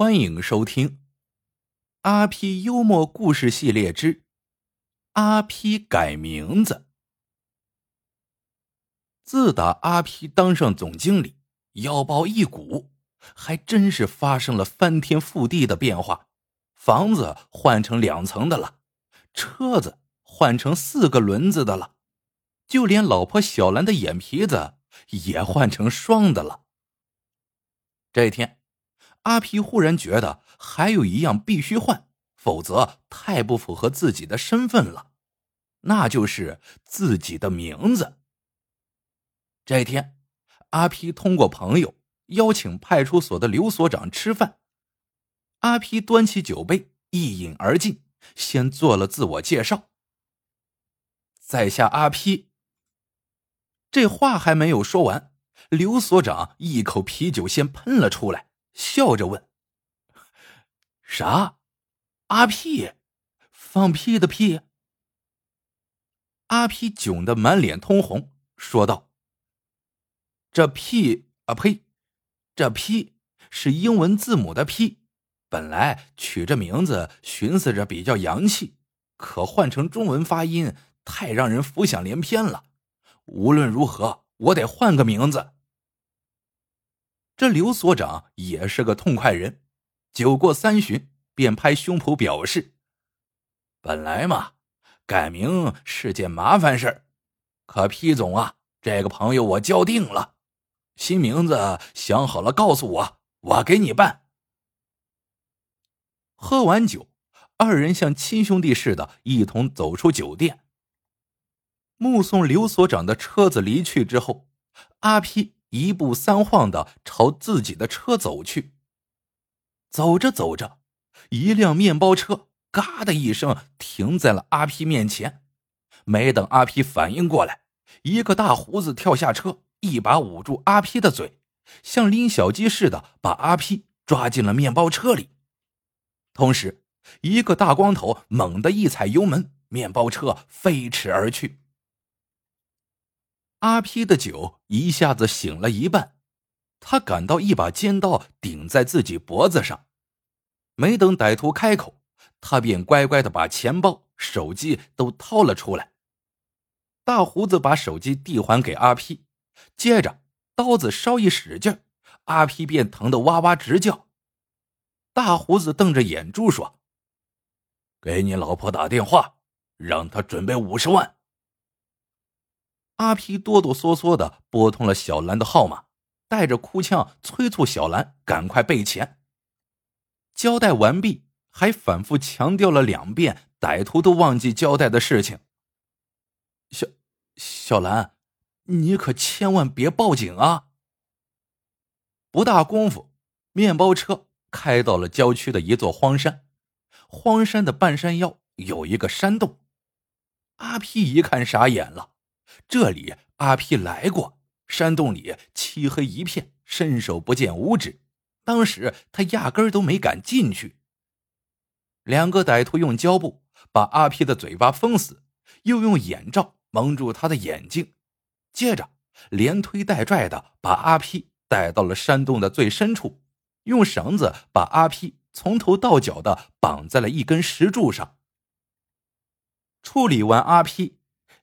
欢迎收听《阿 P 幽默故事系列之阿 P 改名字》。自打阿 P 当上总经理，腰包一鼓，还真是发生了翻天覆地的变化。房子换成两层的了，车子换成四个轮子的了，就连老婆小兰的眼皮子也换成双的了。这一天。阿皮忽然觉得还有一样必须换，否则太不符合自己的身份了，那就是自己的名字。这天，阿皮通过朋友邀请派出所的刘所长吃饭。阿皮端起酒杯一饮而尽，先做了自我介绍：“在下阿皮。”这话还没有说完，刘所长一口啤酒先喷了出来。笑着问：“啥？阿屁？放屁的屁？”阿屁窘得满脸通红，说道：“这屁啊呸！这屁是英文字母的 P，本来取这名字寻思着比较洋气，可换成中文发音太让人浮想联翩了。无论如何，我得换个名字。”这刘所长也是个痛快人，酒过三巡，便拍胸脯表示：“本来嘛，改名是件麻烦事儿，可皮总啊，这个朋友我交定了，新名字想好了告诉我，我给你办。”喝完酒，二人像亲兄弟似的，一同走出酒店。目送刘所长的车子离去之后，阿皮。一步三晃的朝自己的车走去。走着走着，一辆面包车“嘎”的一声停在了阿皮面前。没等阿皮反应过来，一个大胡子跳下车，一把捂住阿皮的嘴，像拎小鸡似的把阿皮抓进了面包车里。同时，一个大光头猛地一踩油门，面包车飞驰而去。阿批的酒一下子醒了一半，他感到一把尖刀顶在自己脖子上，没等歹徒开口，他便乖乖的把钱包、手机都掏了出来。大胡子把手机递还给阿批，接着刀子稍一使劲，阿批便疼得哇哇直叫。大胡子瞪着眼珠说：“给你老婆打电话，让她准备五十万。”阿皮哆哆嗦嗦的拨通了小兰的号码，带着哭腔催促小兰赶快备钱。交代完毕，还反复强调了两遍歹徒都忘记交代的事情。小小兰，你可千万别报警啊！不大功夫，面包车开到了郊区的一座荒山，荒山的半山腰有一个山洞。阿皮一看傻眼了。这里阿皮来过，山洞里漆黑一片，伸手不见五指。当时他压根都没敢进去。两个歹徒用胶布把阿皮的嘴巴封死，又用眼罩蒙住他的眼睛，接着连推带拽的把阿皮带到了山洞的最深处，用绳子把阿皮从头到脚的绑在了一根石柱上。处理完阿皮，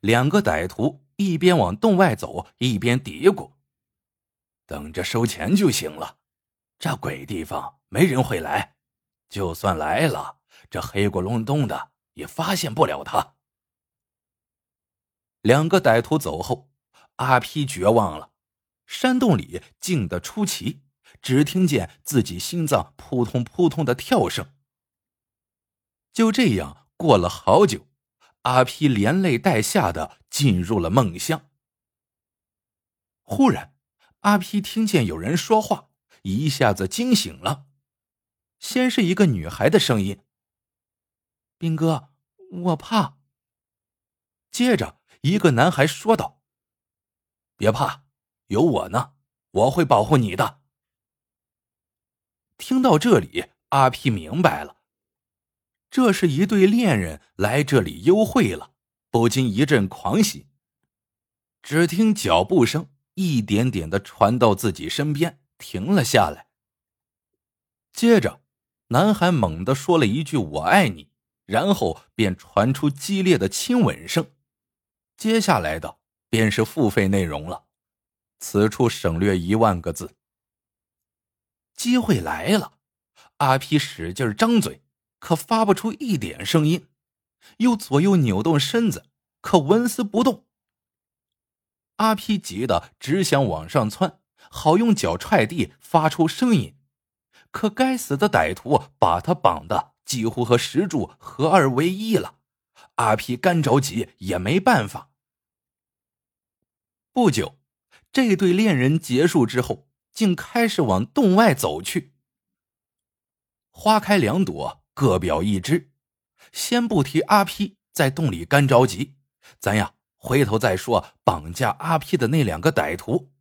两个歹徒。一边往洞外走，一边嘀咕：“等着收钱就行了。这鬼地方没人会来，就算来了，这黑咕隆咚的也发现不了他。”两个歹徒走后，阿皮绝望了。山洞里静得出奇，只听见自己心脏扑通扑通的跳声。就这样过了好久。阿皮连累带吓的进入了梦乡。忽然，阿皮听见有人说话，一下子惊醒了。先是一个女孩的声音：“兵哥，我怕。”接着，一个男孩说道：“别怕，有我呢，我会保护你的。”听到这里，阿皮明白了。这是一对恋人来这里幽会了，不禁一阵狂喜。只听脚步声一点点的传到自己身边，停了下来。接着男孩猛地说了一句“我爱你”，然后便传出激烈的亲吻声。接下来的便是付费内容了，此处省略一万个字。机会来了，阿皮使劲张嘴，可发不出一点声音，又左右扭动身子，可纹丝不动。阿 P 急得只想往上窜，好用脚踹地发出声音。可该死的歹徒把他绑的几乎和石柱合二为一了，阿皮干着急也没办法。不久，这对恋人结束之后，竟开始往洞外走去。花开两朵，各表一枝。先不提阿皮在洞里干着急，咱呀回头再说绑架阿皮的那两个歹徒。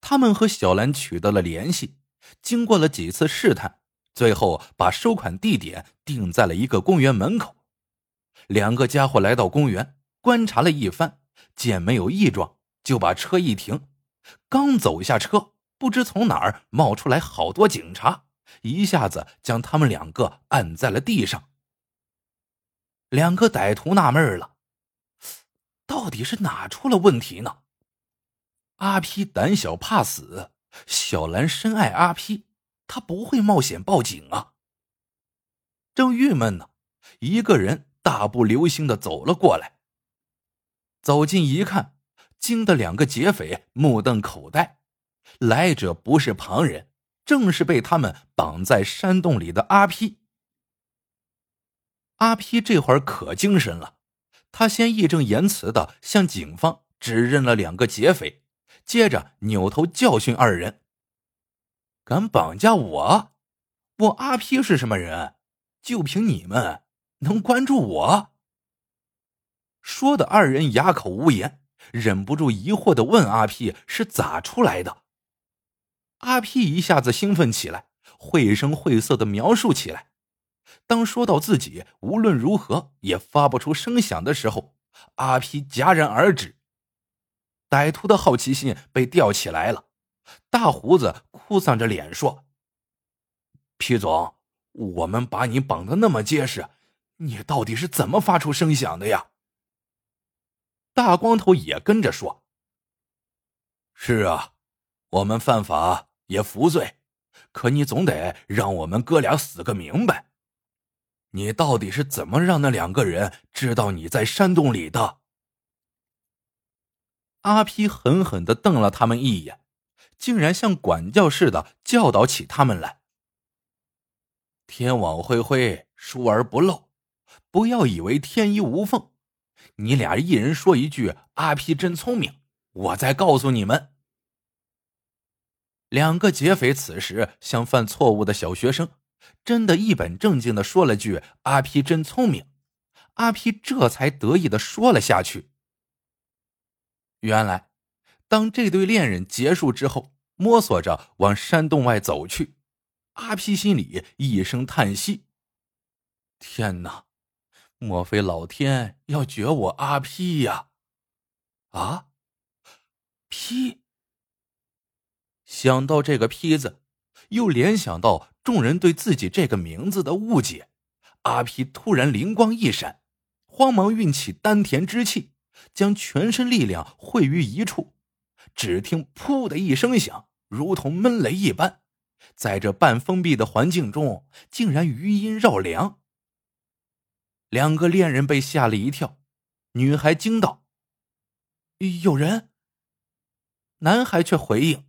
他们和小兰取得了联系。经过了几次试探，最后把收款地点定在了一个公园门口。两个家伙来到公园，观察了一番，见没有异状，就把车一停。刚走下车，不知从哪儿冒出来好多警察，一下子将他们两个按在了地上。两个歹徒纳闷了，到底是哪出了问题呢？阿皮胆小怕死。小兰深爱阿 P，他不会冒险报警啊。正郁闷呢，一个人大步流星的走了过来。走近一看，惊得两个劫匪目瞪口呆。来者不是旁人，正是被他们绑在山洞里的阿 P。阿 P 这会儿可精神了，他先义正言辞的向警方指认了两个劫匪。接着扭头教训二人：“敢绑架我？我阿 P 是什么人？就凭你们能关注我？”说的二人哑口无言，忍不住疑惑的问阿 P 是咋出来的。阿 P 一下子兴奋起来，绘声绘色的描述起来。当说到自己无论如何也发不出声响的时候，阿 P 戛然而止。歹徒的好奇心被吊起来了，大胡子哭丧着脸说：“皮总，我们把你绑的那么结实，你到底是怎么发出声响的呀？”大光头也跟着说：“是啊，我们犯法也服罪，可你总得让我们哥俩死个明白。你到底是怎么让那两个人知道你在山洞里的？”阿皮狠狠的瞪了他们一眼，竟然像管教似的教导起他们来：“天网恢恢，疏而不漏，不要以为天衣无缝。你俩一人说一句‘阿皮真聪明’，我再告诉你们。”两个劫匪此时像犯错误的小学生，真的一本正经的说了句“阿皮真聪明”，阿皮这才得意的说了下去。原来，当这对恋人结束之后，摸索着往山洞外走去，阿皮心里一声叹息：“天哪，莫非老天要绝我阿皮呀？”啊，批。想到这个“批”字，又联想到众人对自己这个名字的误解，阿皮突然灵光一闪，慌忙运起丹田之气。将全身力量汇于一处，只听“噗”的一声响，如同闷雷一般，在这半封闭的环境中，竟然余音绕梁。两个恋人被吓了一跳，女孩惊道：“有人！”男孩却回应：“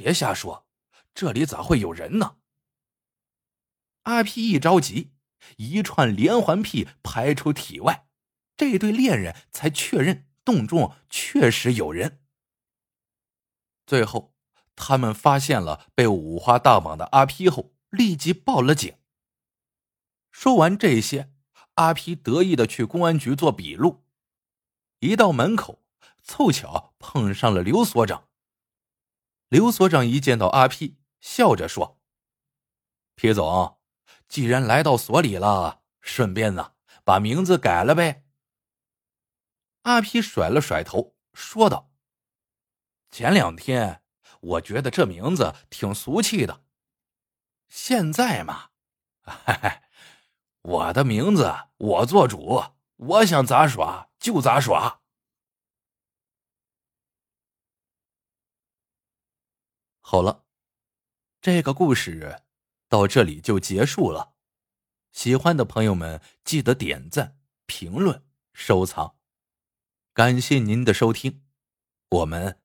别瞎说，这里咋会有人呢？”阿皮一着急，一串连环屁排出体外。这对恋人才确认洞中确实有人。最后，他们发现了被五花大绑的阿皮后，立即报了警。说完这些，阿皮得意的去公安局做笔录。一到门口，凑巧碰上了刘所长。刘所长一见到阿皮，笑着说：“皮总，既然来到所里了，顺便呢，把名字改了呗。”阿皮甩了甩头，说道：“前两天我觉得这名字挺俗气的，现在嘛，我的名字我做主，我想咋耍就咋耍。好了，这个故事到这里就结束了。喜欢的朋友们记得点赞、评论、收藏，感谢您的收听，我们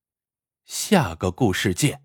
下个故事见。